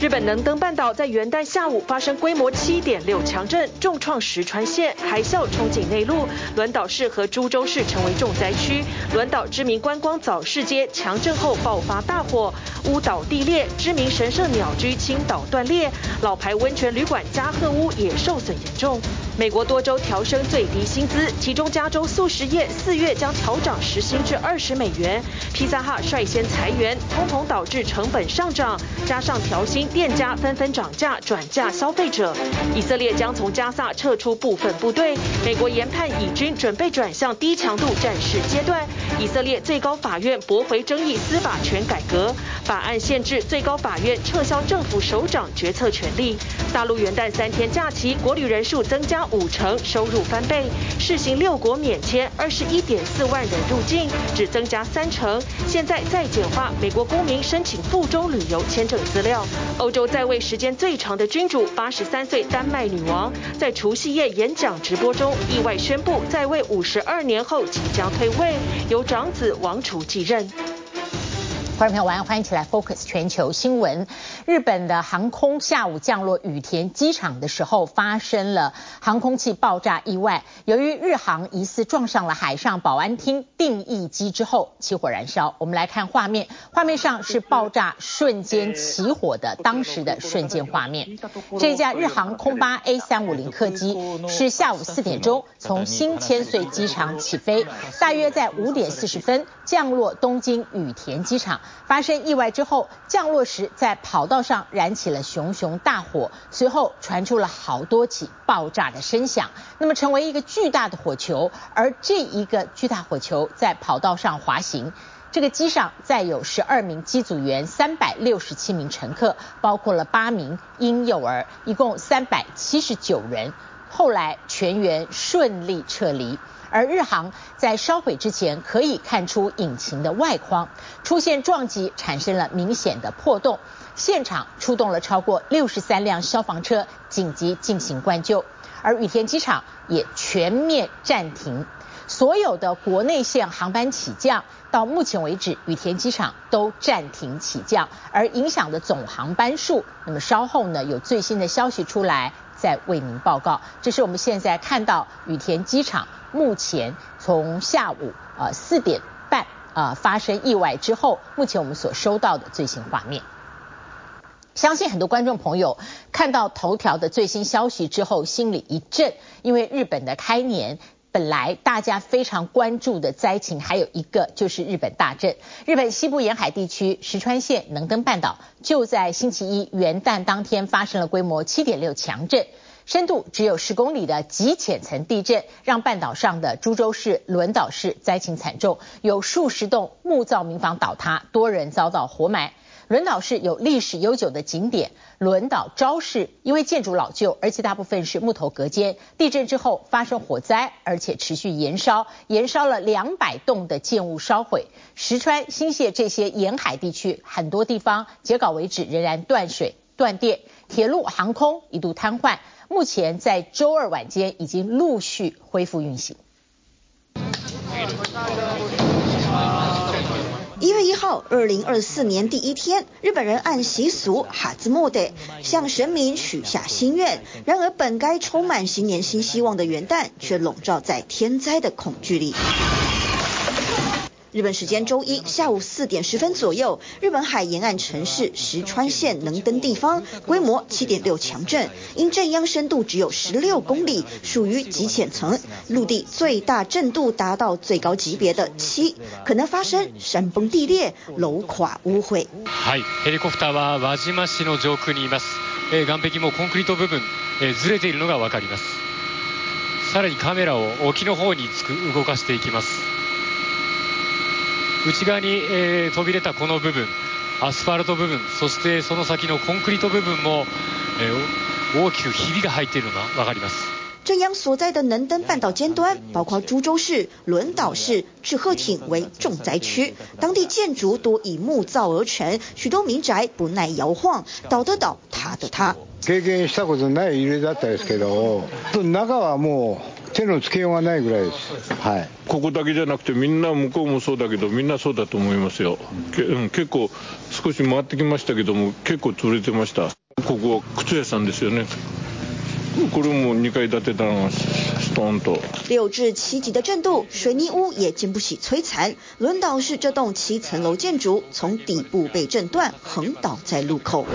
日本能登半岛在元旦下午发生规模七点六强震，重创石川县，海啸冲进内陆，轮岛市和株洲市成为重灾区。轮岛知名观光早市街强震后爆发大火，屋倒地裂，知名神社鸟居倾倒断裂，老牌温泉旅馆加贺屋也受损严重。美国多州调升最低薪资，其中加州速食业四月将调涨时薪至二十美元。披萨哈率先裁员，通膨导致成本上涨，加上调薪。店家纷纷涨价转嫁消费者。以色列将从加萨撤出部分部队。美国研判以军准备转向低强度战事阶段。以色列最高法院驳回争议司法权改革法案，限制最高法院撤销政府首长决策权力。大陆元旦三天假期，国旅人数增加五成，收入翻倍。试行六国免签，二十一点四万人入境，只增加三成。现在再简化美国公民申请赴中旅游签证资料。欧洲在位时间最长的君主，八十三岁丹麦女王，在除夕夜演讲直播中意外宣布，在位五十二年后即将退位，由长子王储继任。观众朋友，晚上欢迎起来 Focus 全球新闻。日本的航空下午降落羽田机场的时候，发生了航空器爆炸意外。由于日航疑似撞上了海上保安厅定翼机之后起火燃烧。我们来看画面，画面上是爆炸瞬间起火的当时的瞬间画面。这架日航空八 A 三五零客机是下午四点钟从新千岁机场起飞，大约在五点四十分降落东京羽田机场。发生意外之后，降落时在跑道上燃起了熊熊大火，随后传出了好多起爆炸的声响，那么成为一个巨大的火球，而这一个巨大火球在跑道上滑行。这个机上载有十二名机组员，三百六十七名乘客，包括了八名婴幼儿，一共三百七十九人。后来全员顺利撤离。而日航在烧毁之前，可以看出引擎的外框出现撞击，产生了明显的破洞。现场出动了超过六十三辆消防车，紧急进行灌救。而羽田机场也全面暂停所有的国内线航班起降。到目前为止，羽田机场都暂停起降，而影响的总航班数，那么稍后呢，有最新的消息出来在为您报告。这是我们现在看到羽田机场。目前从下午呃四点半呃发生意外之后，目前我们所收到的最新画面，相信很多观众朋友看到头条的最新消息之后，心里一震，因为日本的开年本来大家非常关注的灾情，还有一个就是日本大震，日本西部沿海地区石川县能登半岛就在星期一元旦当天发生了规模七点六强震。深度只有十公里的极浅层地震，让半岛上的株洲市、轮岛市灾情惨重，有数十栋木造民房倒塌，多人遭到活埋。轮岛市有历史悠久的景点轮岛昭市，因为建筑老旧，而且大部分是木头隔间，地震之后发生火灾，而且持续延烧，延烧了两百栋的建物烧毁。石川、新泻这些沿海地区，很多地方截稿为止仍然断水断电，铁路、航空一度瘫痪。目前在周二晚间已经陆续恢复运行。一号，二零二四年第一天，日本人按习俗哈兹莫德向神明许下心愿。然而，本该充满新年新希望的元旦，却笼罩在天灾的恐惧里。日本时间周一下午四点十分左右，日本海沿岸城市石川县能登地方规模七点六强震，因震央深度只有十六公里，属于极浅层，陆地最大震度达到最高级别的七，可能发生山崩地裂、楼垮屋毁。はい、ヘリコプターは轮岛市の上空にいます。え、岸壁もコンクリート部分、え、ずれているのがわかります。さらにカメラを冲の方につく动かしていきます。 内侧に、えー、飞び出たこの部分、アスファルト部分、そしてその先のコンクリート部分も、えー、大きくひびが入っているのが分かります。震央所在的能登半岛尖端，包括珠洲市、轮岛市、志贺町为重灾区，当地建筑多以木造而成，许多民宅不耐摇晃，倒的倒，塌的塌。経験したことない揺れだったですけど、中はもう。手のつけようがないぐらいです。はい。ここだけじゃなくてみんな向こうもそうだけどみんなそうだと思いますよ。け结构少し回ってきましたけども结构溃れてました。ここは靴屋さんですよね。これも2阶建てだな、ストーンと。六至七级的震度，水泥屋也经不起摧残。轮岛市这栋七层楼建筑从底部被震断，横倒在路口。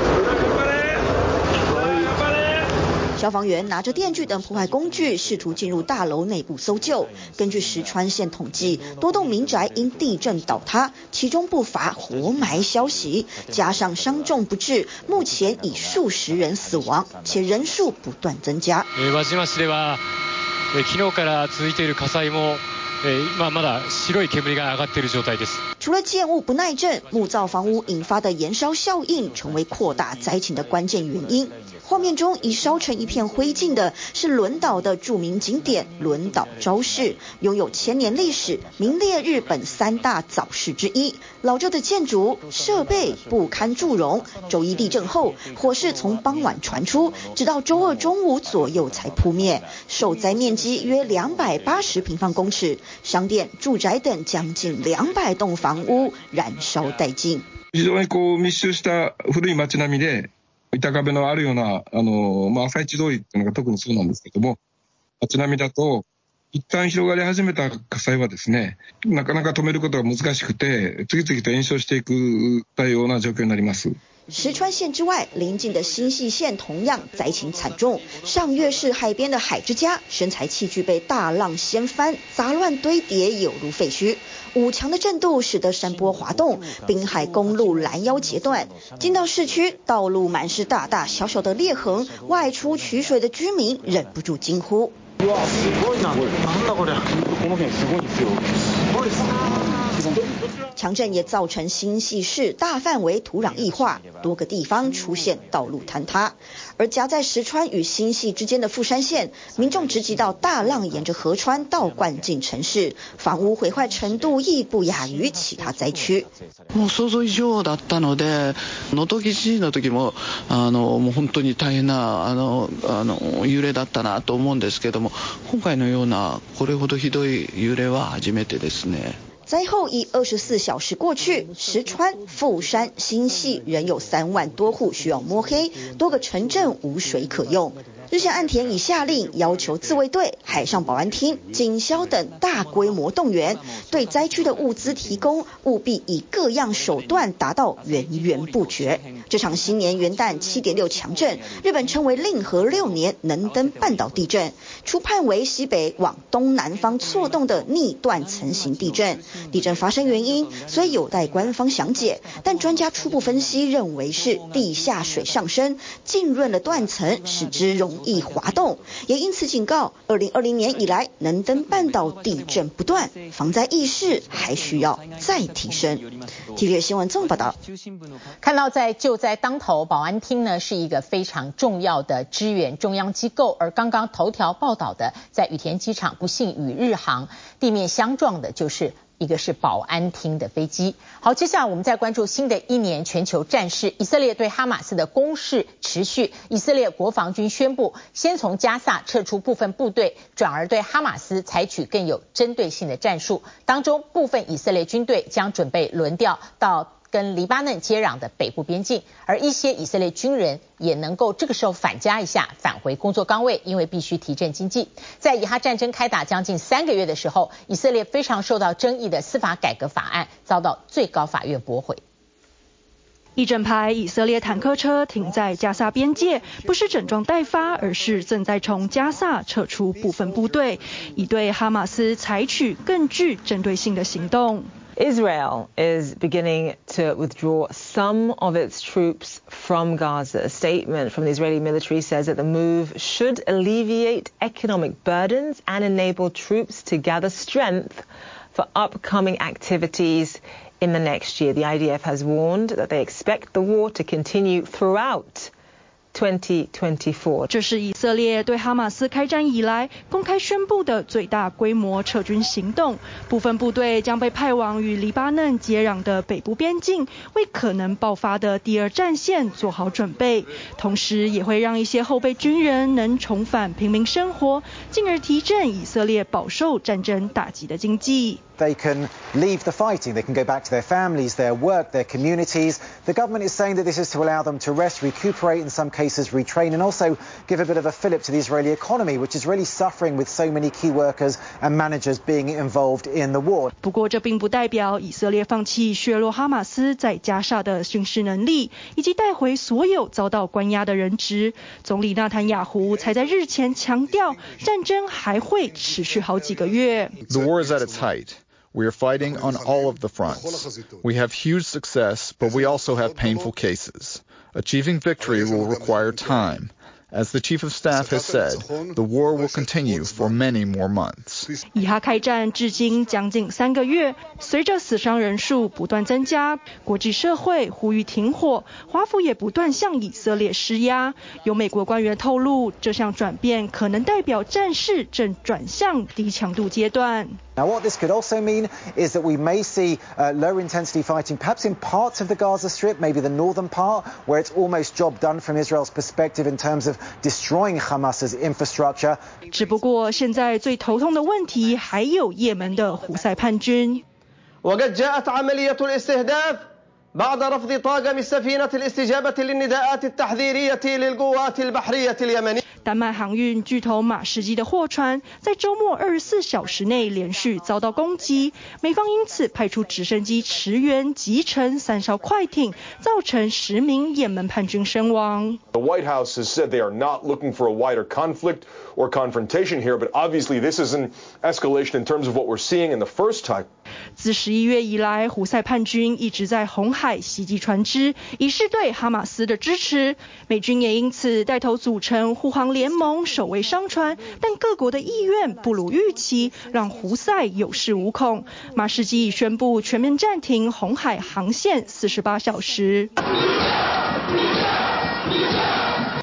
消防员拿着电锯等破坏工具，试图进入大楼内部搜救。根据石川县统计，多栋民宅因地震倒塌，其中不乏活埋消息，加上伤重不治，目前已数十人死亡，且人数不断增加。轮岛市では昨日から続いている火灾も今まだ白い烟が上がっている状态です。除了建物不耐震，木造房屋引发的延烧效应成为扩大灾情的关键原因。画面中已烧成一片灰烬的是轮岛的著名景点轮岛朝市，拥有千年历史，名列日本三大早市之一。老旧的建筑设备不堪助容，周一地震后，火势从傍晚传出，直到周二中午左右才扑灭。受灾面积约两百八十平方公尺， 商店、住宅等将近两百栋房屋燃烧殆尽。非常にこう密集した古い街并みで。板壁のあるような、あの、まあ、朝市通りっていうのが特にそうなんですけども、街并みだと、一旦広がり始めた火灾はですね、なかなか止めることが难しくて、次々と延烧していくような状况になります。石川县之外，邻近的新潟县同样灾情惨重。上越市海边的海之家，生财器具被大浪掀翻，杂乱堆叠，有如废墟。五强的震度使得山坡滑动，滨海公路拦腰截断。进到市区，道路满是大大小小的裂痕，外出取水的居民忍不住惊呼：哇，すごいな！なんだこれ？この辺すごいですよ。すごいです。 强震也造成新潟市大范围土壤液化，多个地方出现道路坍塌。而夹在石川与新潟之间的富山县，民众直击到大浪沿着河川倒灌进城市，房屋毁坏程度亦不亚于其他灾区。もう想像以上だったので、能登地震の时もあのもう本当に大変なあのあの揺れだったなと思うんですけども、今回のようなこれほどひどい揺れは初めてですね。 灾后已二十四小时过去，石川、富山、新潟仍有三万多户需要摸黑，多个城镇无水可用。日前岸田已下令要求自卫队、海上保安厅、警消等大规模动员，对灾区的物资提供务必以各样手段达到源源不绝。这场新年元旦七点六强震，日本称为令和六年能登半岛地震，初判为西北往东南方错动的逆断层型地震。地震发生原因虽有待官方详解，但专家初步分析认为是地下水上升浸润了断层，使之容易滑动，也因此警告，二零二零年以来能登半岛地震不断，防灾意识还需要再提升。TVB 新闻综合报道。看到在救灾当头，保安厅呢是一个非常重要的支援中央机构，而刚刚头条报道的，在羽田机场不幸与日航地面相撞的，就是。一个是保安厅的飞机。好，接下来我们再关注新的一年全球战事。以色列对哈马斯的攻势持续。以色列国防军宣布，先从加萨撤出部分部队，转而对哈马斯采取更有针对性的战术。当中，部分以色列军队将准备轮调到。跟黎巴嫩接壤的北部边境，而一些以色列军人也能够这个时候返家一下，返回工作岗位，因为必须提振经济。在以哈战争开打将近三个月的时候，以色列非常受到争议的司法改革法案遭到最高法院驳回。一整排以色列坦克车停在加萨边界，不是整装待发，而是正在从加萨撤出部分部队，以对哈马斯采取更具针对性的行动。Israel is beginning to withdraw some of its troops from Gaza. A statement from the Israeli military says that the move should alleviate economic burdens and enable troops to gather strength for upcoming activities in the next year. The IDF has warned that they expect the war to continue throughout 2024. 这是以色列对哈马斯开战以来公开宣布的最大规模撤军行动。部分部队将被派往与黎巴嫩接壤的北部边境，为可能爆发的第二战线做好准备。同时，也会让一些后备军人能重返平民生活，进而提振以色列饱受战争打击的经济。They can leave the fighting. They can go back to their families, their work, their communities. The government is saying that this is to allow them to rest, recuperate, in some cases retrain, and also give a bit of a fillip to the Israeli economy, which is really suffering with so many key workers and managers being involved in the war. 不过，这并不代表以色列放弃削弱哈马斯在加沙的军事能力，以及带回所有遭到关押的人质。总理纳坦雅胡才在日前强调，战争还会持续好几个月。The war is at its height. We are fighting on all of the fronts. We have huge success, but we also have painful cases. Achieving victory will require time. As the chief of staff has said, the war will continue for many more months. 以哈开战至今将近三个月，随着死伤人数不断增加，国际社会呼吁停火，华府也不断向以色列施压。有美国官员透露，这项转变可能代表战事正转向低强度阶段。Now, what this could also mean is that we may see uh, low intensity fighting, perhaps in parts of the Gaza Strip, maybe the northern part, where it's almost job done from Israel's perspective in terms of destroying Hamas's infrastructure. 只不过，现在最头痛的问题还有也门的胡塞叛军。 وقد جاءت عملية الاستهداف بعد رفض طاقم السفينة الاستجابة للنداءات التحذيرية للقوات البحرية اليمنية. 丹麦航运巨头马士基的货船在周末二十四小时内连续遭到攻击，美方因此派出直升机驰援击沉三艘快艇，造成十名也门叛军身亡。 The White House has said they are not looking for a wider conflict or confrontation here, but obviously this is an escalation in terms of what we're seeing in the first time. 自十一月以来，胡塞叛军一直在红海袭击船只，以示对哈马斯的支持。美军也因此带头组成护航联盟，守卫商船。但各国的意愿不如预期，让胡塞有恃无恐。马士基已宣布全面暂停红海航线四十八小时。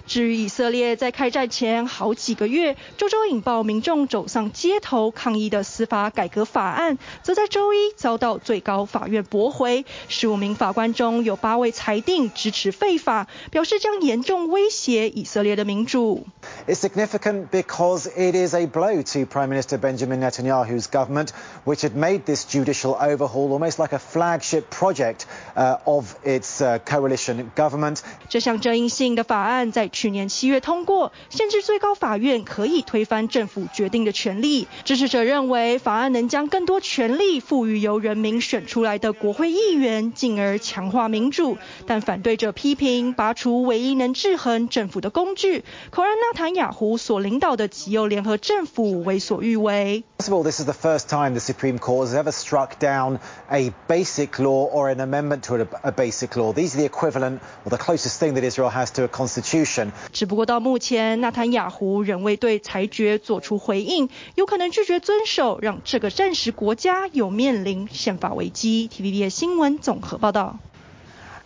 至于以色列在开战前好几个月，周周引爆民众走上街头抗议的司法改革法案，则在周一遭到最高法院驳回。十五名法官中有八位裁定支持废法，表示将严重威胁以色列的民主。It's significant because it is a blow to Prime Minister Benjamin Netanyahu's government, which had made this judicial overhaul almost like a flagship project uh, of its uh, coalition government. 这项争议性的法案在去年七月通过，限制最高法院可以推翻政府决定的权利。支持者认为法案能将更多权力赋予由人民选出来的国会议员，进而强化民主。但反对者批评拔除唯一能制衡政府的工具，可让纳坦雅胡所领导的极右联合政府为所欲为。This is the first time the Supreme Court has ever struck down a basic law or an amendment to a basic law. These are the equivalent or the closest thing that Israel has to a constitution. 只不过到目前，纳坦雅胡仍未对裁决做出回应，有可能拒绝遵守，让这个战时国家有面临宪法危机。T V B 的新闻综合报道。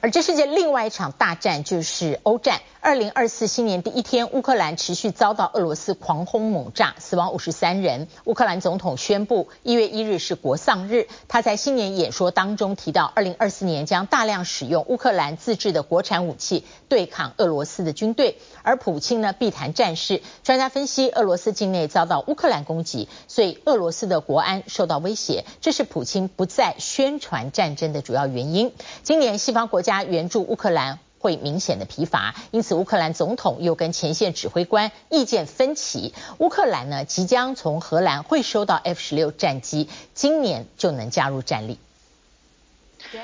而这世界另外一场大战就是欧战。二零二四新年第一天，乌克兰持续遭到俄罗斯狂轰猛炸，死亡五十三人。乌克兰总统宣布，一月一日是国丧日。他在新年演说当中提到，二零二四年将大量使用乌克兰自制的国产武器对抗俄罗斯的军队。而普京呢，避谈战事。专家分析，俄罗斯境内遭到乌克兰攻击，所以俄罗斯的国安受到威胁，这是普京不再宣传战争的主要原因。今年西方国家援助乌克兰会明显的疲乏，因此乌克兰总统又跟前线指挥官意见分歧。乌克兰呢，即将从荷兰会收到 F 十六战机，今年就能加入战力。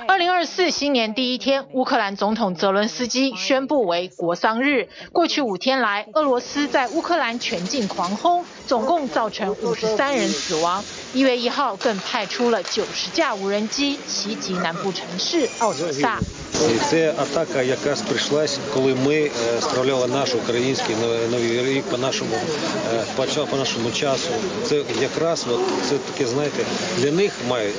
二零二四新年第一天，乌克兰总统泽伦斯基宣布为国丧日。过去五天来，俄罗斯在乌克兰全境狂轰，总共造成五十三人死亡。一月一号更派出了九十架无人机袭击南部城市奥德萨。І це атака якраз прийшлась, коли ми справляли наш український новий рік по нашому по нашому часу. Це якраз от це таке, знаєте, для них має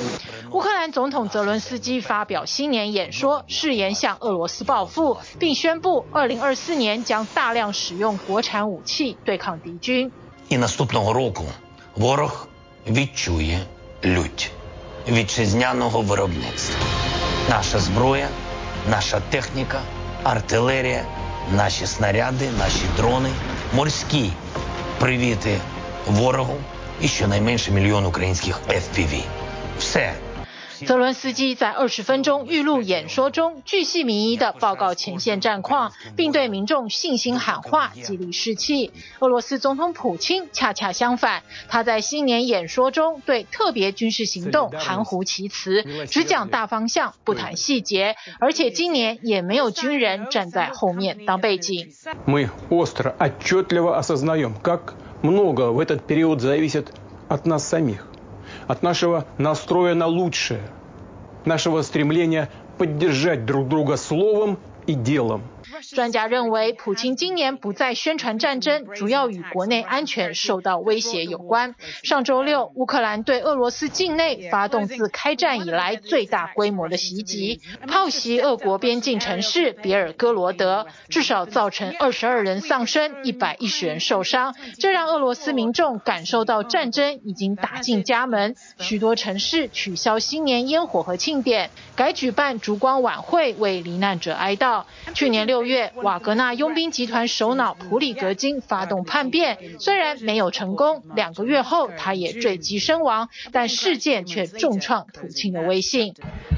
乌克兰总统泽伦斯基发表新年演说，誓言向俄罗斯报复，并宣布二零二四年将大量使用国产武器对抗敌军。І наступного року ворог відчує лють вітчизняного виробництва. Наша зброя, наша техніка, артилерія, наші снаряди, наші дрони, морські привіти ворогу і щонайменше мільйон українських FPV. Все 泽伦斯基在二十分钟预录演说中，巨细靡遗地报告前线战况，并对民众信心喊话，激励士气。俄罗斯总统普京恰恰相反，他在新年演说中对特别军事行动含糊其辞，只讲大方向，不谈细节，而且今年也没有军人站在后面当背景。Мы остро, отчетливо осознаем, как много в этот период зависит от нас самих. От нашего настроя на лучшее, нашего стремления поддержать друг друга словом и делом. 专家认为，普京今年不再宣传战争，主要与国内安全受到威胁有关。上周六，乌克兰对俄罗斯境内发动自开战以来最大规模的袭击，炮袭俄国边境城市别尔哥罗德，至少造成二十二人丧生，一百一十人受伤。这让俄罗斯民众感受到战争已经打进家门，许多城市取消新年烟火和庆典，改举办烛光晚会为罹难者哀悼。去年六六月，瓦格纳佣兵集团首脑普里格金发动叛变，虽然没有成功，两个月后他也坠机身亡，但事件却重创普京的威信。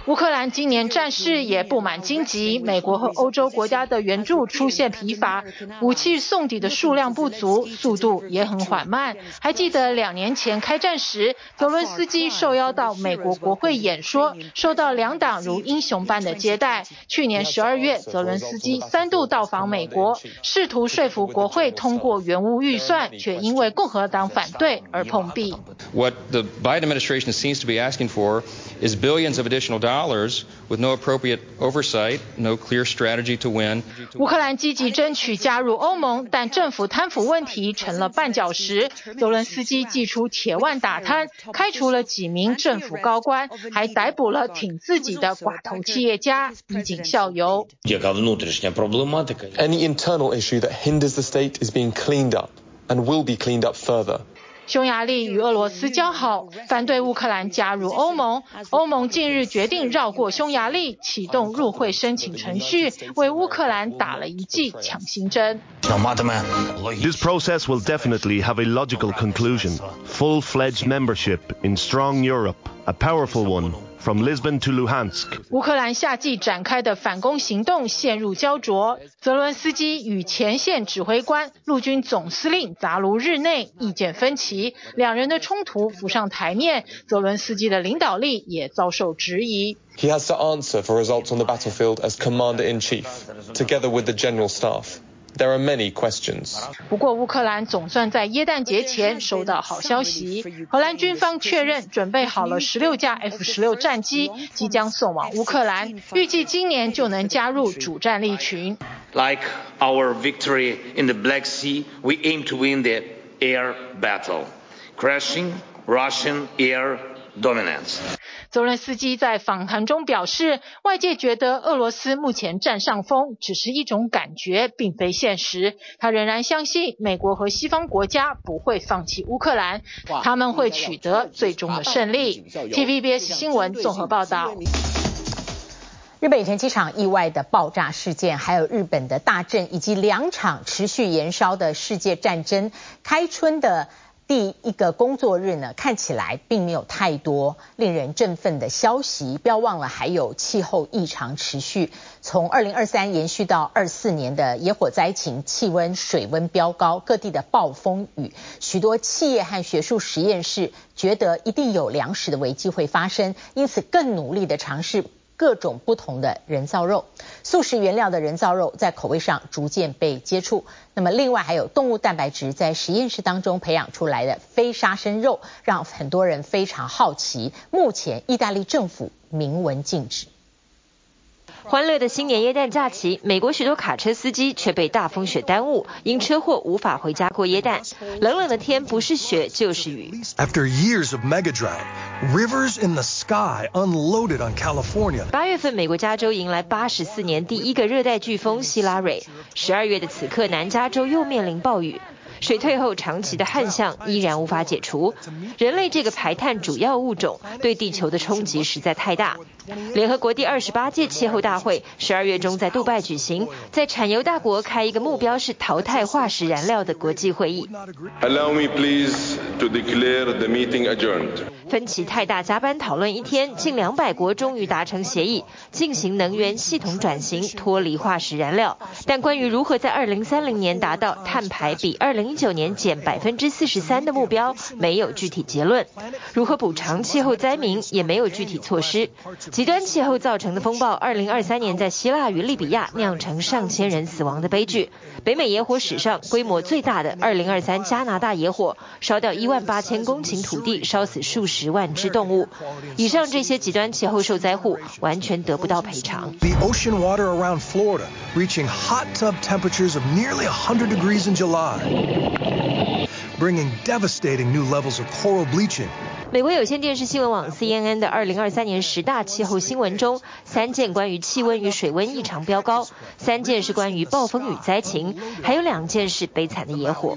乌克兰今年战事也布满荆棘，美国和欧洲国家的援助出现疲乏，武器送抵的数量不足，速度也很缓慢。还记得两年前开战时，泽伦斯基受邀到美国国会演说，受到两党如英雄般的接待。去年十二月，泽伦斯基三度到访美国，试图说服国会通过援乌预算，却因为共和党反对而碰壁。What the Biden administration seems to be asking for is billions of additional dollars with no appropriate oversight, no clear strategy to win. 乌克兰积极争取加入欧盟，但政府贪腐问题成了绊脚石。泽伦斯基祭出铁腕打贪，开除了几名政府高官，还逮捕了挺自己的寡头企业家，衣锦效尤。Any internal issue that hinders the state is being cleaned up and will be cleaned up further. 匈牙利与俄罗斯交好，反对乌克兰加入欧盟。欧盟近日决定绕过匈牙利，启动入会申请程序，为乌克兰打了一剂强心针。This process will definitely have a logical conclusion. Full-fledged membership in strong Europe, a powerful one. From Lisbon to Luhansk. 乌克兰夏季展开的反攻行动陷入胶着，泽伦斯基与前线指挥官、陆军总司令扎卢日内意见分歧，两人的冲突浮上台面，泽伦斯基的领导力也遭受质疑。He has to answer for results on the battlefield as commander-in-chief, together with the general staff. There are many questions. 不过，乌克兰总算在耶诞节前收到好消息。荷兰军方确认准备好了十六架 F 十六战机，即将送往乌克兰，预计今年就能加入主战力群。Like our victory in the Black Sea, we aim to win the air battle, crashing Russian air Dominance. 泽伦斯基在访谈中表示，外界觉得俄罗斯目前占上风，只是一种感觉，并非现实。他仍然相信美国和西方国家不会放弃乌克兰，他们会取得最终的胜利。TVBS 新闻综合报道。日本羽田机场意外的爆炸事件，还有日本的大震，以及两场持续延烧的世界战争，开春的。第一个工作日呢，看起来并没有太多令人振奋的消息。不要忘了，还有气候异常持续，从二零二三延续到二四年的野火灾情，气温、水温飙高，各地的暴风雨，许多企业和学术实验室觉得一定有粮食的危机会发生，因此更努力的尝试。各种不同的人造肉，素食原料的人造肉在口味上逐渐被接触。那么，另外还有动物蛋白质在实验室当中培养出来的非杀生肉，让很多人非常好奇。目前，意大利政府明文禁止。欢乐的新年耶诞假期，美国许多卡车司机却被大风雪耽误，因车祸无法回家过耶诞。冷冷的天不是雪就是雨。After years of mega drought, rivers in the sky unloaded on California. 八月份，美国加州迎来八十四年第一个热带飓风希拉蕊。十二月的此刻，南加州又面临暴雨。水退后，长期的旱象依然无法解除。人类这个排碳主要物种对地球的冲击实在太大。联合国第二十八届气候大会十二月中在杜拜举行，在产油大国开一个目标是淘汰化石燃料的国际会议。Allow me please to declare the meeting adjourned. 分歧太大，加班讨论一天，近两百国终于达成协议，进行能源系统转型，脱离化石燃料。但关于如何在二零三零年达到碳排比二零一九年减百分之四十三的目标，没有具体结论。如何补偿气候灾民，也没有具体措施。极端气候造成的风暴，二零二三年在希腊与利比亚酿成上千人死亡的悲剧。北美野火史上规模最大的二零二三加拿大野火，烧掉一万八千公顷土地，烧死数十万只动物。以上这些极端气候受灾户完全得不到赔偿。The ocean water around flora reaching hot tub temperatures of nearly 100 degrees in July, bringing devastating new levels of coral bleaching. 美国有线电视新闻网 CNN 的二零二三年十大气候新闻中，三件关于气温与水温异常飙高，三件是关于暴风雨灾情，还有两件是悲惨的野火。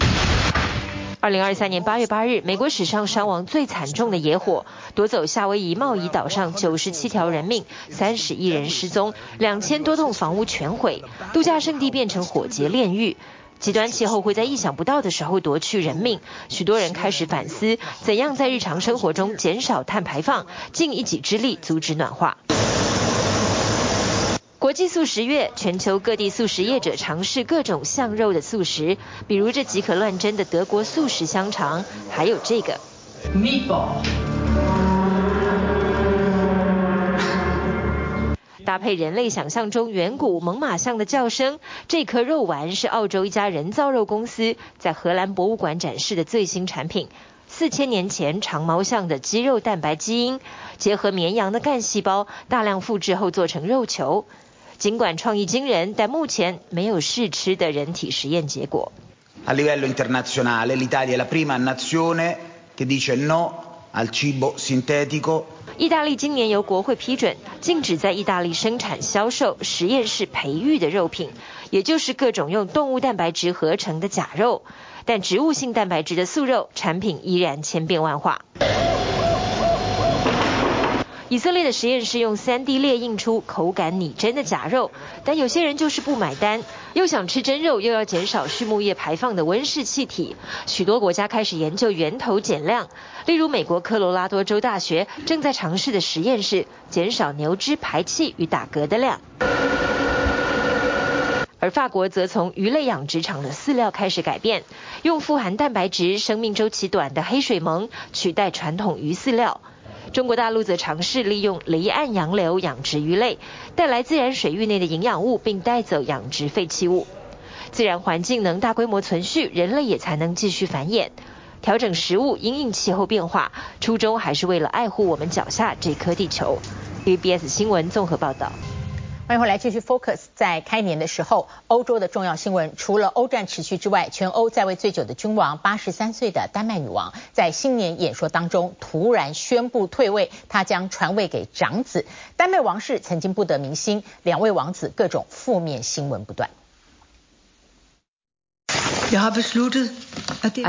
二零二三年八月八日，美国史上伤亡最惨重的野火，夺走夏威夷茂宜岛上九十七条人命，三十亿人失踪，两千多栋房屋全毁，度假胜地变成火劫炼狱。极端气候会在意想不到的时候夺去人命，许多人开始反思，怎样在日常生活中减少碳排放，尽一己之力阻止暖化。国际素食月，全球各地素食业者尝试各种像肉的素食，比如这即可乱真的德国素食香肠，还有这个。搭配人类想象中远古猛犸象的叫声，这颗肉丸是澳洲一家人造肉公司在荷兰博物馆展示的最新产品。四千年前长毛象的肌肉蛋白基因，结合绵羊的干细胞，大量复制后做成肉球。尽管创意惊人，但目前没有试吃的人体实验结果。A livello internazionale, l'Italia è la prima nazione che dice no al cibo sintetico. 意大利今年由国会批准禁止在意大利生产销售实验室培育的肉品，也就是各种用动物蛋白质合成的假肉。但植物性蛋白质的素肉产品依然千变万化。以色列的实验室用 3D 列印出口感拟真的假肉，但有些人就是不买单，又想吃真肉，又要减少畜牧业排放的温室气体。许多国家开始研究源头减量，例如美国科罗拉多州大学正在尝试的实验室减少牛只排气与打嗝的量。而法国则从鱼类养殖场的饲料开始改变，用富含蛋白质、生命周期短的黑水虻取代传统鱼饲料。中国大陆则尝试利用离岸洋流养殖鱼类，带来自然水域内的营养物，并带走养殖废弃物。自然环境能大规模存续，人类也才能继续繁衍。调整食物，因应气候变化，初衷还是为了爱护我们脚下这颗地球。BBS 新闻综合报道。欢迎回来继续 focus。在开年的时候，欧洲的重要新闻除了欧战持续之外，全欧在位最久的君王，八十三岁的丹麦女王，在新年演说当中突然宣布退位，她将传位给长子。丹麦王室曾经不得民心，两位王子各种负面新闻不断。I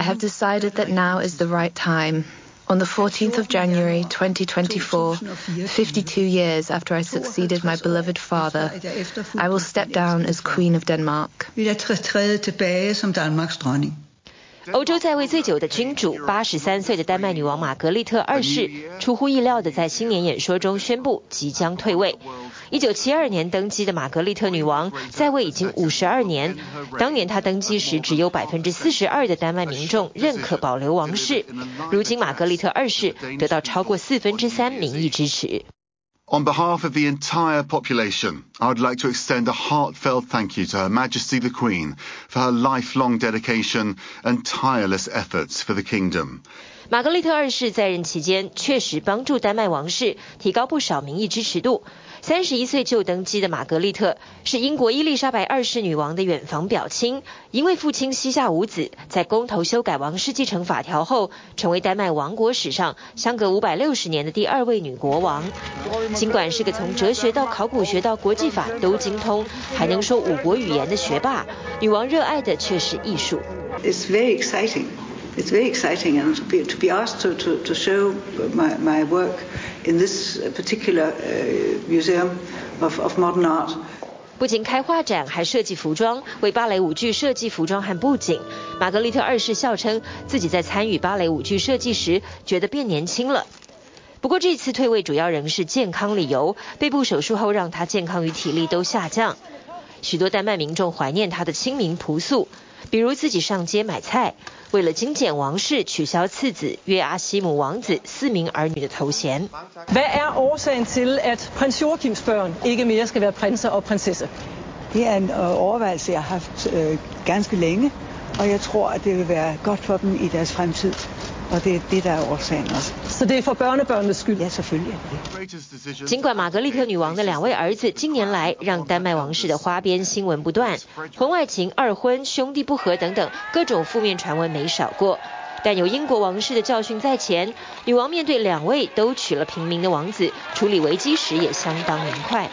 have decided that now is the right time. On the 14th of January 2024, 52 years after I succeeded my beloved father, I will step down as Queen of Denmark. 欧洲在位最久的君主，八十三岁的丹麦女王玛格丽特二世，出乎意料的在新年演说中宣布即将退位。一九七二年登基的玛格丽特女王在位已经五十二年，当年她登基时只有百分之四十二的丹麦民众认可保留王室，如今玛格丽特二世得到超过四分之三民意支持。On behalf of the entire population, I would like to extend a heartfelt thank you to Her Majesty the Queen for her lifelong dedication and tireless efforts for the kingdom. 玛格丽特二世在任期间确实帮助丹麦王室提高不少民意支持度。 三十一岁就登基的玛格丽特是英国伊丽莎白二世女王的远房表亲，因为父亲膝下无子，在公投修改王室继承法条后，成为丹麦王国史上相隔五百六十年的第二位女国王。尽管是个从哲学到考古学到国际法都精通，还能说五国语言的学霸，女王热爱的却是艺术。It's very exciting. It's very exciting, and to be to be asked to to to show my my work in this particular museum of of modern art. 不仅开画展，还设计服装，为芭蕾舞剧设计服装和布景。玛格丽特二世笑称，自己在参与芭蕾舞剧设计时，觉得变年轻了。不过这次退位主要仍是健康理由，背部手术后让他健康与体力都下降。许多丹麦民众怀念他的亲民朴素。比如自己上街买菜，为了精简王室，取消次子约阿希姆王子四名儿女的头衔。Hvad er årsagen til, at prins Joachims børn ikke mere skal være prinser og prinsesse? Det er en overvejelse, jeg har haft ganske længe, og jeg tror, at det vil være godt for dem i deres fremtid. Og det er det, der er årsagen også. Så det er for børnebørnenes skyld? Ja, selvfølgelig. 尽管玛格丽特女王的两位儿子近年来让丹麦王室的花边新闻不断，婚外情、二婚、兄弟不和等等各种负面传闻没少过，但有英国王室的教训在前，女王面对两位都娶了平民的王子，处理危机时也相当明快。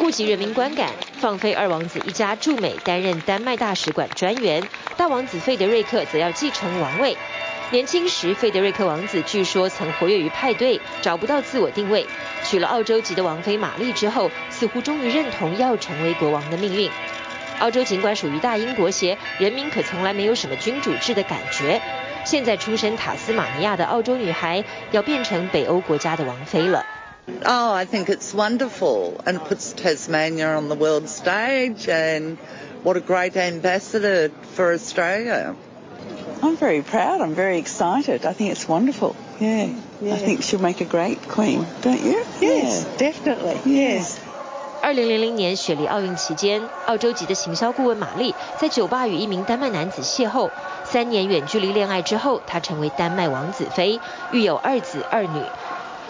顾及人民观感，放飞二王子一家驻美担任丹麦大使馆专员，大王子费德瑞克则要继承王位。年轻时，费德瑞克王子据说曾活跃于派对，找不到自我定位。娶了澳洲籍的王妃玛丽之后，似乎终于认同要成为国王的命运。澳洲尽管属于大英国协，人民可从来没有什么君主制的感觉。现在出身塔斯马尼亚的澳洲女孩，要变成北欧国家的王妃了。Oh, I think it's wonderful and puts Tasmania on the world stage and what a great ambassador for Australia. I'm very proud. I'm very excited. I think it's wonderful. Yeah. yeah. I think she'll make a great queen, don't you? Yes, yeah. definitely. Yes. 二零零零年雪梨奥运期间，澳洲籍的行销顾问玛丽在酒吧与一名丹麦男子邂逅，三年远距离恋爱之后，她成为丹麦王子妃，育有二子二女。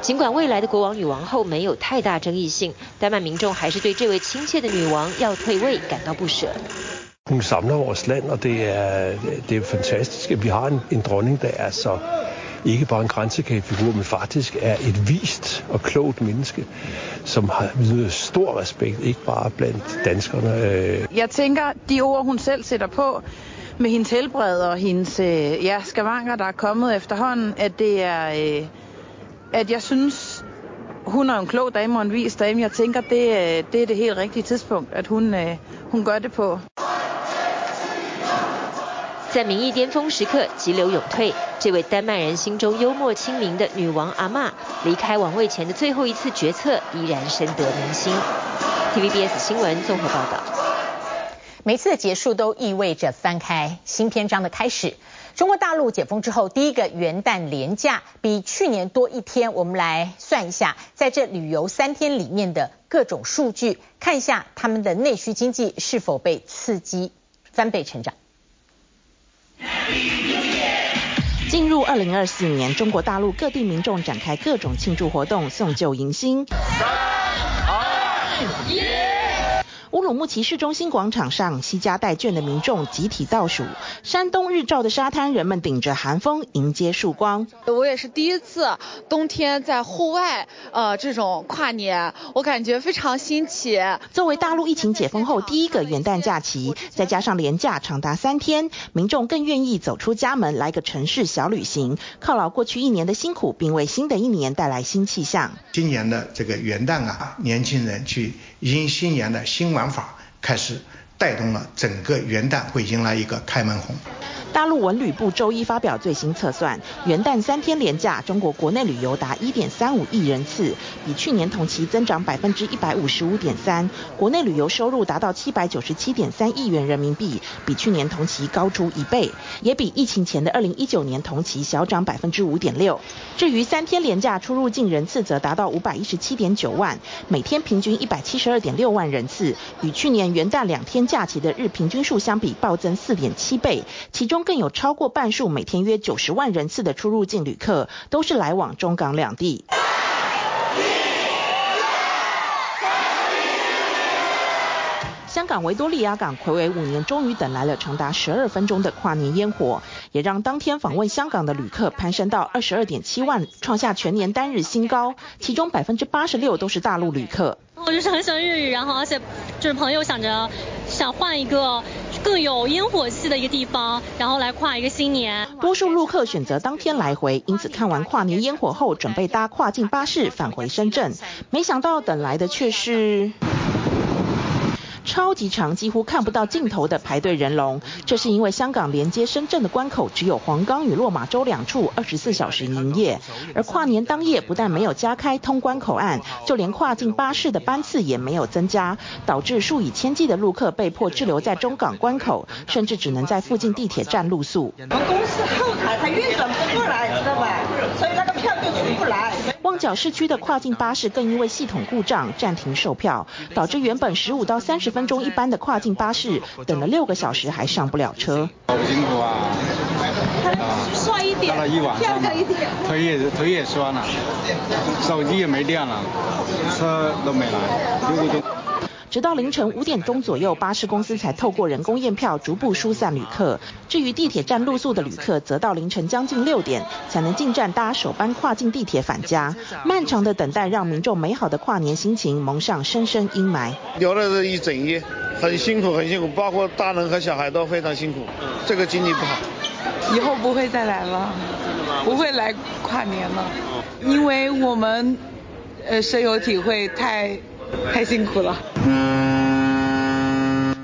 尽管未来的国王女王后没有太大争议性，丹麦民众还是对这位亲切的女王要退位感到不舍。Hun samler vores land, og det er det er fantastisk, at vi har en en dronning, der er så ikke bare en kransekagefigur, men faktisk er et vist og klogt menneske, som har stor respekt, ikke bare blandt danskerne. Jeg tænker, de ord hun selv sætter på med hendes helbred og hendes ja, skavanker, der er kommet efterhånden, at det er at jeg synes, hun er en klog dame og en vis dame. Jeg tænker, det, det er det helt rigtige tidspunkt, at hun, hun gør det på. 在民意巅峰时刻急流勇退，这位丹麦人心中幽默亲民的女王阿嬷，离开王位前的最后一次决策依然深得民心。TVBS 新闻综合报道。每次的结束都意味着翻开新篇章的开始。中国大陆解封之后，第一个元旦连假比去年多一天。我们来算一下，在这旅游三天里面的各种数据，看一下他们的内需经济是否被刺激翻倍成长。进入二零二四年，中国大陆各地民众展开各种庆祝活动，送旧迎新。三二一乌鲁木齐市中心广场上，西家带眷的民众集体倒数。山东日照的沙滩，人们顶着寒风迎接曙光。我也是第一次冬天在户外，呃，这种跨年，我感觉非常新奇。作为大陆疫情解封后第一个元旦假期，再加上连假长达三天，民众更愿意走出家门来个城市小旅行，犒劳过去一年的辛苦，并为新的一年带来新气象。今年的这个元旦啊，年轻人去迎新年的新玩法开始带动了整个元旦会迎来一个开门红。大陆文旅部周一发表最新测算，元旦三天连假，中国国内旅游达一点三五亿人次，比去年同期增长百分之一百五十五点三。国内旅游收入达到七百九十七点三亿元人民币，比去年同期高出一倍，也比疫情前的二零一九年同期小涨百分之五点六。至于三天连假出入境人次则达到五百一十七点九万，每天平均一百七十二点六万人次，与去年元旦两天假期的日平均数相比暴增四点七倍，其中更有超过半数每天约九十万人次的出入境旅客都是来往中港两地。香港维多利亚港睽违五年，终于等来了长达十二分钟的跨年烟火，也让当天访问香港的旅客攀升到二十二点七万，创下全年单日新高。其中百分之八十六都是大陆旅客。我就是很喜欢日语，然后而且就是朋友想着想换一个更有烟火气的一个地方，然后来跨一个新年。多数陆客选择当天来回，因此看完跨年烟火后，准备搭跨境巴士返回深圳，没想到等来的却是。超级长，几乎看不到尽头的排队人龙。这是因为香港连接深圳的关口只有皇岗与落马洲两处二十四小时营业，而跨年当夜不但没有加开通关口岸，就连跨境巴士的班次也没有增加，导致数以千计的陆客被迫滞留在中港关口，甚至只能在附近地铁站露宿。我们公司后台它运转不过来，知道吧？所以那个票就出不来。旺角市区的跨境巴士更因为系统故障暂停售票，导致原本十五到三十分钟一班的跨境巴士等了六个小时还上不了车。好辛苦啊！帅一点，漂亮一点，腿也腿也酸了，手机也没电了，车都没来。直到凌晨五点钟左右，巴士公司才透过人工验票逐步疏散旅客。至于地铁站露宿的旅客，则到凌晨将近六点才能进站搭首班跨境地铁返家。漫长的等待让民众美好的跨年心情蒙上深深阴霾。聊了这一整夜，很辛苦，很辛苦，包括大人和小孩都非常辛苦。这个经历不好，以后不会再来了，不会来跨年了，因为我们呃深有体会，太太辛苦了。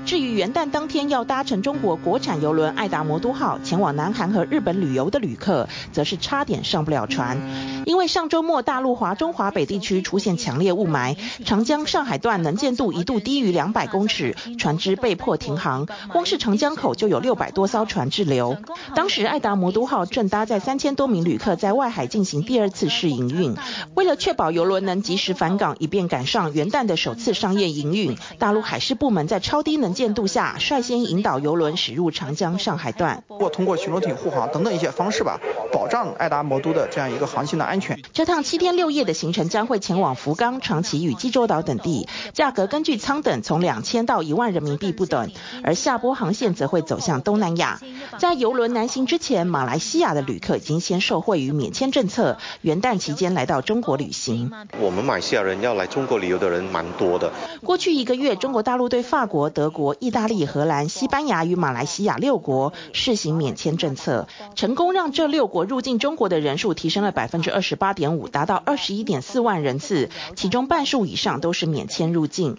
至于元旦当天要搭乘中国国产邮轮爱达魔都号前往南韩和日本旅游的旅客，则是差点上不了船。因为上周末大陆华中华北地区出现强烈雾霾，长江上海段能见度一度低于两百公尺，船只被迫停航。光是长江口就有六百多艘船滞留。当时爱达魔都号正搭载三千多名旅客在外海进行第二次试营运。为了确保游轮能及时返港，以便赶上元旦的首次商业营运，大陆海事部门在超低能见度下，率先引导游轮驶入长江上海段，或通过巡逻艇护航等等一些方式吧，保障爱达魔都的这样一个航行的安全。这趟七天六夜的行程将会前往福冈、长崎与济州岛等地，价格根据舱等从两千到一万人民币不等，而下波航线则会走向东南亚。在游轮南行之前，马来西亚的旅客已经先受惠于免签政策，元旦期间来到中国旅行。我们马来西亚人要来中国旅游的人蛮多的。过去一个月，中国大陆对法国、德国、意大利。荷兰、西班牙与马来西亚六国试行免签政策，成功让这六国入境中国的人数提升了百分之二十八点五，达到二十一点四万人次，其中半数以上都是免签入境。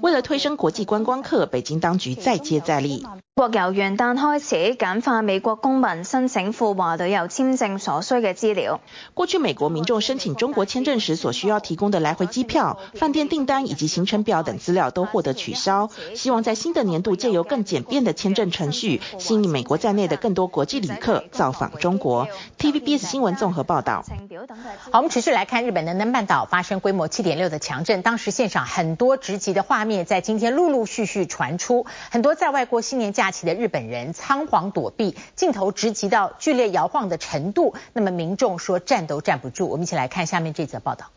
为了推升国际观光客，北京当局再接再厉。国由元旦开始简化美国公民申请赴华旅游签证所需嘅资料。过去美国民众申请中国签证时所需要提供的来回机票、饭店订单以及行程表等资料都获得取消。希望在新的年度借由更简便的签证程序，吸引美国在内的更多国际旅客造访中国。TVBS 新闻综合报道。好，我们持续来看日本能登半岛发生规模七点六的强震，当时现场很多直击的画面在今天陆陆续续传出，很多在外过新年假。假期的日本人仓皇躲避，镜头直击到剧烈摇晃的程度，那么民众说站都站不住。我们一起来看下面这则报道。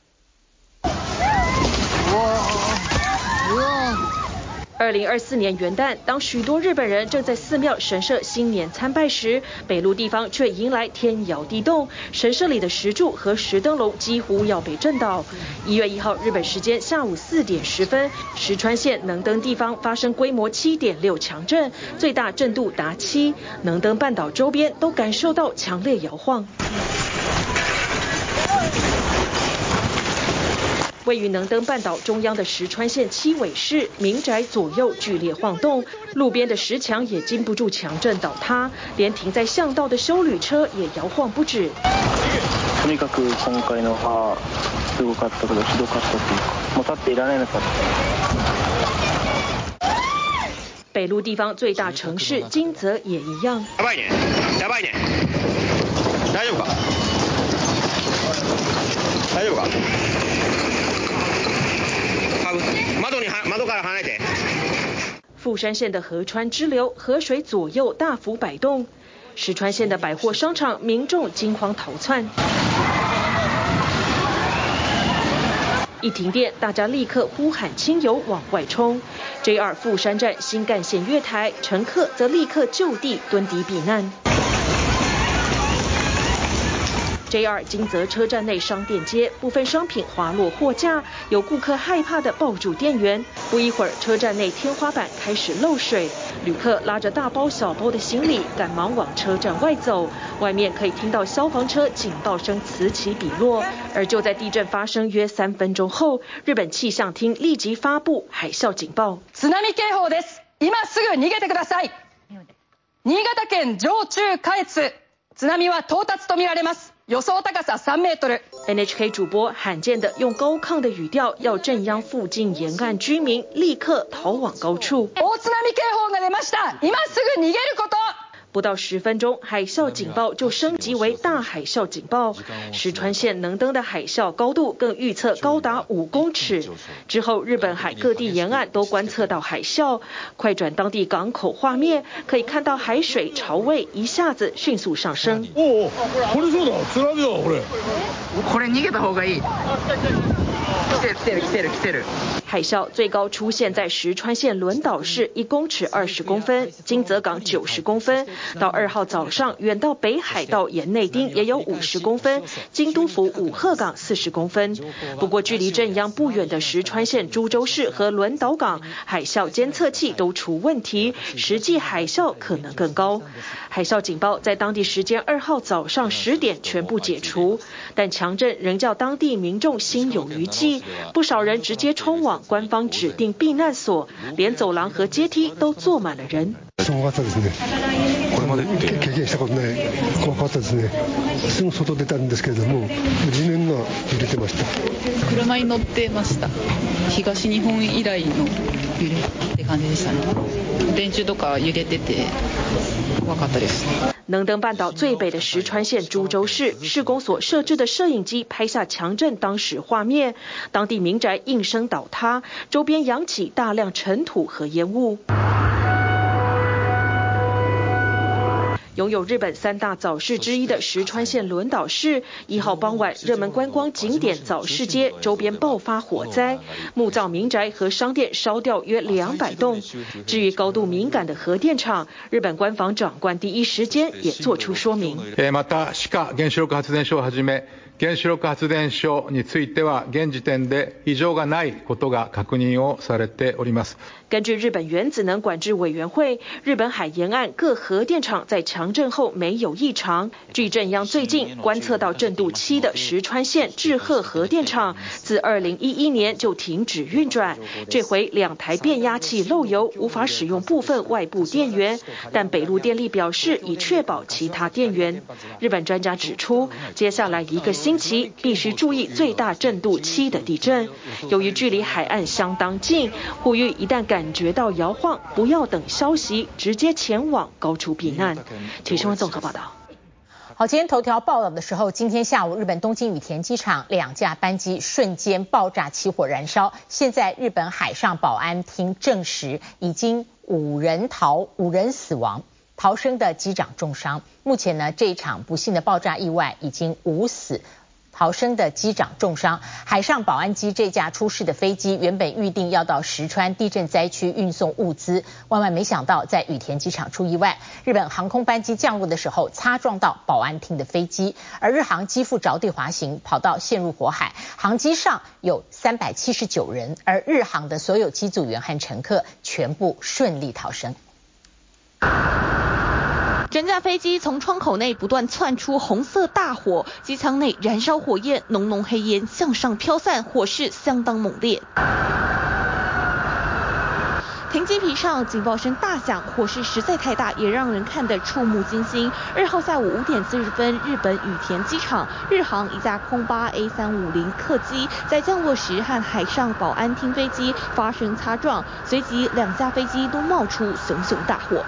二零二四年元旦，当许多日本人正在寺庙神社新年参拜时，北陆地方却迎来天摇地动，神社里的石柱和石灯笼几乎要被震倒。一月一号日本时间下午四点十分，石川县能登地方发生规模七点六强震，最大震度达七，能登半岛周边都感受到强烈摇晃。位于能登半岛中央的石川县七尾市民宅左右剧烈晃动，路边的石墙也经不住强震倒塌，连停在巷道的修旅车也摇晃不止。北陆地方最大城市金泽也一样。富山县的河川支流，河水左右大幅摆动。石川县的百货商场，民众惊慌逃窜。一停电，大家立刻呼喊亲友往外冲。JR 富山站新干线月台，乘客则立刻就地蹲低避难。JR 金泽车站内商店街部分商品滑落货架，有顾客害怕地抱住店员。不一会儿，车站内天花板开始漏水，旅客拉着大包小包的行李，赶忙往车站外走。外面可以听到消防车警报声此起彼落。而就在地震发生约三分钟后，日本气象厅立即发布海啸警报。津波警报です。今すぐ逃げてください。新潟県上中下越津波は到达とみられます。 予想高さ三 NHK 主播罕见的用高亢的语调，要镇央附近沿岸居民立刻逃往高处。大津波警报が出ました。今すぐ逃げること。不到十分钟，海啸警报就升级为大海啸警报。石川县能登的海啸高度更预测高达五公尺。之后，日本海各地沿岸都观测到海啸。快转当地港口画面，可以看到海水潮位一下子迅速上升。哦，これそうだ，津波だ，これ。これ逃げた方がいい。 来てる来てる来てる来てる。海啸最高出现在石川县轮岛市，一公尺二十公分；金泽港九十公分。到二号早上，远到北海道岩内町也有五十公分，京都府五鹤港四十公分。不过，距离镇央不远的石川县珠洲市和轮岛港，海啸监测器都出问题，实际海啸可能更高。海啸警报在当地时间二号早上十点全部解除，但强震仍叫当地民众心有余悸， 不少人直接冲往官方指定避难所，连走廊和阶梯都坐满了人。これまでって経験したことない怖かったですね。すぐ外出たんですけれども、地面が揺れてました。车に乗ってました。东日本以来の揺れって感じでしたね。电柱とか揺れてて怖かったです。 能登半岛最北的石川县株洲市，市公所设置的摄影机拍下强震当时画面，当地民宅应声倒塌，周边扬起大量尘土和烟雾。拥有日本三大早市之一的石川县轮岛市，一号傍晚，热门观光景点早市街周边爆发火灾，木造民宅和商店烧掉约两百栋。至于高度敏感的核电厂，日本官房长官第一时间也做出说明。また、志贺原子力発电所をはじめ、原子力発电所については现时点で异常がないことが确认をされております。 根据日本原子能管制委员会，日本海沿岸各核电厂在强震后没有异常。据镇央最近观测到震度七的石川县志贺核电厂，自二零一一年就停止运转。这回两台变压器漏油，无法使用部分外部电源，但北陆电力表示已确保其他电源。日本专家指出，接下来一个星期必须注意最大震度七的地震。由于距离海岸相当近，呼吁一旦感觉到摇晃，不要等消息，直接前往高处避难。体育新闻综合报道。好，今天头条报道的时候，今天下午日本东京羽田机场两架班机瞬间爆炸起火燃烧。现在日本海上保安厅证实，已经五人逃，五人死亡，逃生的机长重伤。目前呢，这一场不幸的爆炸意外已经无死。逃生的机长重伤，海上保安机这架出事的飞机原本预定要到石川地震灾区运送物资，万万没想到在羽田机场出意外。日本航空班机降落的时候擦撞到保安厅的飞机，而日航机腹着地滑行，跑道陷入火海。航机上有三百七十九人，而日航的所有机组员和乘客全部顺利逃生。整架飞机从窗口内不断窜出红色大火，机舱内燃烧火焰，浓浓黑烟向上飘散，火势相当猛烈。停机坪上警报声大响，火势实在太大，也让人看得触目惊心。二号下午五点四十分，日本羽田机场，日航一架空巴 A 三五零客机在降落时和海上保安厅飞机发生擦撞，随即两架飞机都冒出熊熊大火。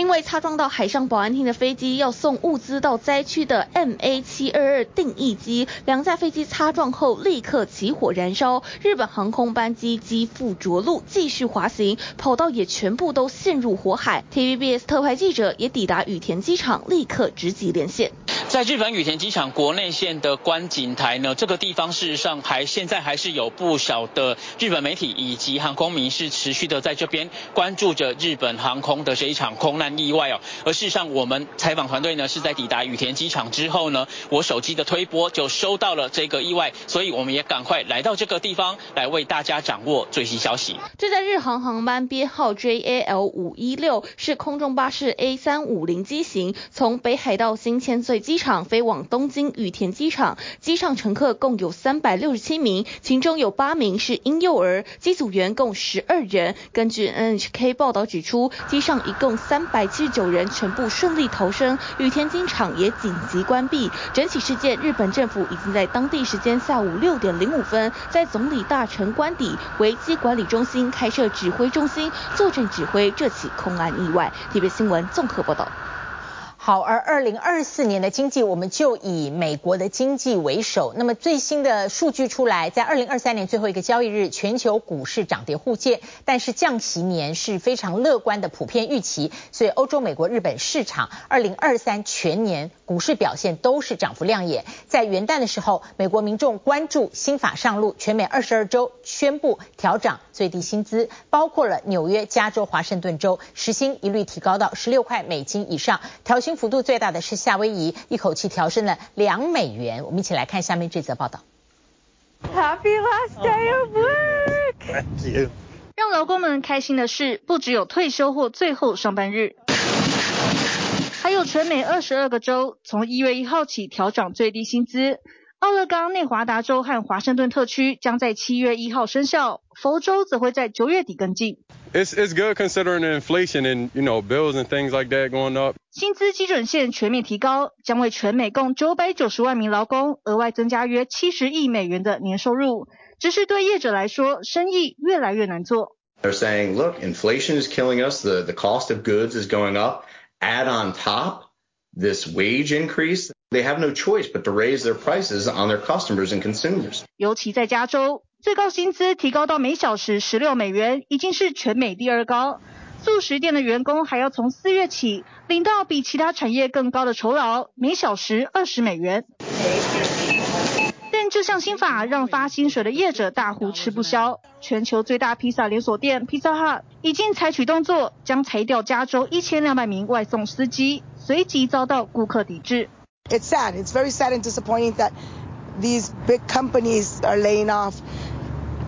因为擦撞到海上保安厅的飞机要送物资到灾区的 MA 七二二定翼机，两架飞机擦撞后立刻起火燃烧，日本航空班机机腹着陆，继续滑行，跑道也全部都陷入火海。TVBS 特派记者也抵达羽田机场，立刻直击连线。在日本羽田机场国内线的观景台呢，这个地方事实上还现在还是有不少的日本媒体以及航空迷是持续的在这边关注着日本航空的这一场空难意外哦。而事实上，我们采访团队呢是在抵达羽田机场之后呢，我手机的推播就收到了这个意外，所以我们也赶快来到这个地方来为大家掌握最新消息。这在日航航班编号 JAL 五一六是空中巴士 A 三五零机型，从北海道新千岁机场飞往东京羽田机场，机上乘客共有三百六十七名，其中有八名是婴幼儿，机组员共十二人。根据 NHK 报道指出，机上一共三百七十九人全部顺利逃生，羽田机场也紧急关闭。整起事件，日本政府已经在当地时间下午六点零五分，在总理大臣官邸危机管理中心开设指挥中心，坐镇指挥这起空难意外。TVB 新闻综合报道。好，而二零二四年的经济，我们就以美国的经济为首。那么最新的数据出来，在二零二三年最后一个交易日，全球股市涨跌互见，但是降息年是非常乐观的普遍预期，所以欧洲、美国、日本市场二零二三全年股市表现都是涨幅亮眼。在元旦的时候，美国民众关注新法上路，全美二十二州宣布调涨最低薪资，包括了纽约、加州、华盛顿州，时薪一律提高到十六块美金以上，调薪。幅度最大的是夏威夷，一口气调升了两美元。我们一起来看下面这则报道。Happy last day of work！让劳工们开心的是，不只有退休或最后上班日，还有全美二十二个州从一月一号起调涨最低薪资。奥勒冈、内华达州和华盛顿特区将在七月一号生效，佛州则会在九月底跟进。It's it's good considering the inflation and you know bills and things like that going up. 薪资基准线全面提高，将为全美共九百九十万名劳工额外增加约七十亿美元的年收入。只是对业者来说，生意越来越难做。They're saying, look, inflation is killing us. The the cost of goods is going up. Add on top this wage increase. They have no choice but to raise their prices on their customers and consumers. 尤其在加州， 最高薪资提高到每小时十六美元，已经是全美第二高。素食店的员工还要从四月起领到比其他产业更高的酬劳，每小时二十美元。但这项新法让发薪水的业者大呼吃不消。全球最大披萨连锁店 Pizza Hut 已经采取动作，将裁掉加州一千两百名外送司机，随即遭到顾客抵制。It's sad. It's very sad and disappointing that these big companies are laying off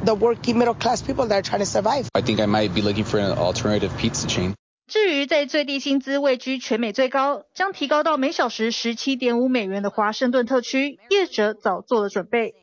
the working middle class people that are trying to survive. I think I might be looking for an alternative pizza chain. 至于在最低薪资位居全美最高，将提高到每小时十七点五美元的华盛顿特区，业者早做了准备。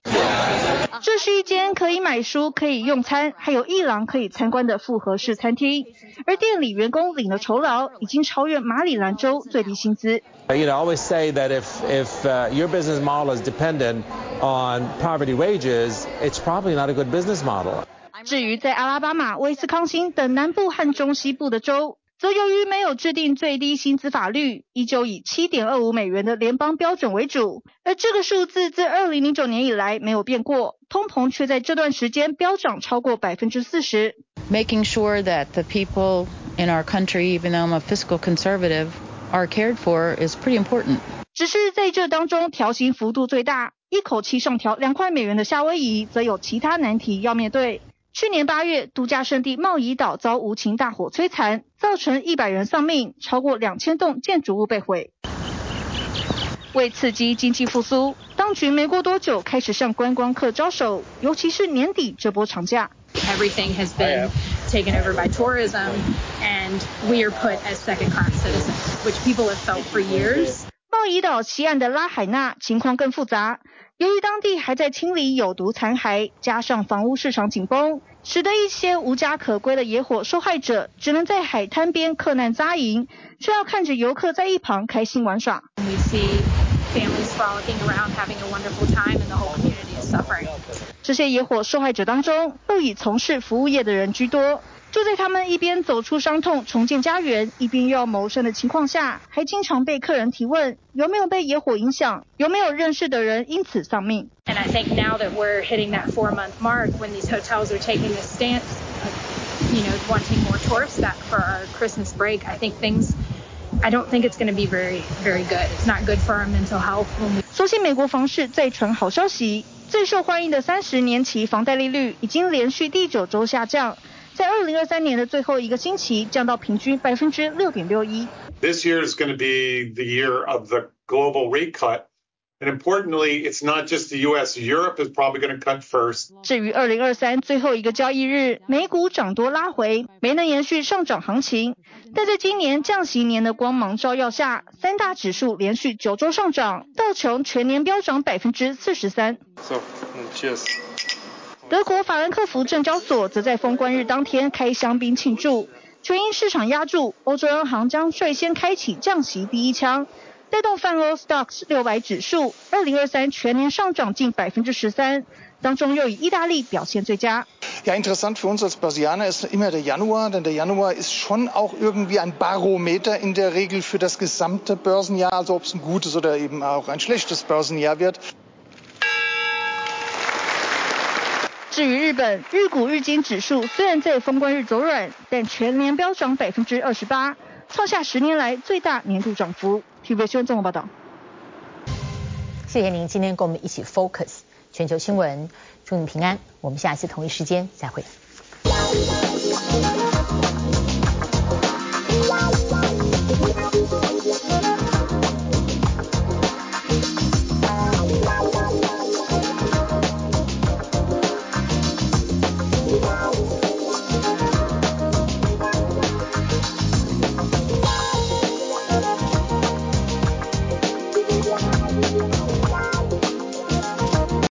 这是一间可以买书、可以用餐，还有一廊可以参观的复合式餐厅。而店里员工领的酬劳已经超越马里兰州最低薪资。You know, I always say that if if your business model is dependent on poverty wages, it's probably not a good business model. 至于在阿拉巴马、威斯康星等南部和中西部的州，则由于没有制定最低薪资法律，依旧以七点二五美元的联邦标准为主，而这个数字自二零零九年以来没有变过，通膨却在这段时间飙涨超过百分之四十。Making sure that the people in our country, even though I'm a fiscal conservative, are cared for is pretty important. 只是在这当中调薪幅度最大，一口气上调两块美元的夏威夷，则有其他难题要面对。去年八月，度假胜地茂宜岛遭无情大火摧残，造成一百人丧命，超过两千栋建筑物被毁。为刺激经济复苏，当局没过多久开始向观光客招手，尤其是年底这波长假。Everything has been taken over by tourism, and we are put as second-class citizens, which people have felt for years. 茂宜岛西岸的拉海纳情况更复杂。由于当地还在清理有毒残骸，加上房屋市场紧绷，使得一些无家可归的野火受害者只能在海滩边克难扎营，却要看着游客在一旁开心玩耍。We see families frolicking around, having a wonderful time, and the whole community is suffering. 这些野火受害者当中，都以从事服务业的人居多。就在他们一边走出伤痛、重建家园，一边又要谋生的情况下，还经常被客人提问有没有被野火影响，有没有认识的人因此丧命。And I think now that we're hitting that four month mark when these hotels are taking a stance, you know, wanting more tourists back for our Christmas break, I think things, I don't think it's going to be very, very good. It's not good for our mental health. 所幸美国房市，再传好消息，最受欢迎的三十年期房贷利率已经连续第九周下降。在二零二三年的最后一个星期，降到平均百分之六点六一。This year is going to be the year of the global rate cut, and importantly, it's not just the U.S. Europe is probably going to cut first. 至于二零二三最后一个交易日，美股涨多拉回，没能延续上涨行情。但在今年降息年的光芒照耀下，三大指数连续九周上涨，道琼全年飙涨百分之四十三。So, cheers. 德国法兰克福证交所则在封关日当天开香槟庆祝，却因市场押注，欧洲央行将率先开启降息第一枪，带动泛欧 STOXX 六百指数二零二三全年上涨近百分之十三，当中又以意大利表现最佳。Ja, interessant für uns als Börsianer ist immer der Januar, denn der Januar ist schon auch irgendwie ein Barometer in der Regel für das gesamte Börsenjahr, also ob es ein gutes oder eben auch ein schlechtes Börsenjahr wird. 至于日本，日股日经指数虽然在封关日走软，但全年飙涨百分之二十八，创下十年来最大年度涨幅。TVB 新闻综合报道。谢谢您今天跟我们一起 focus 全球新闻，祝您平安。我们下次同一时间再会。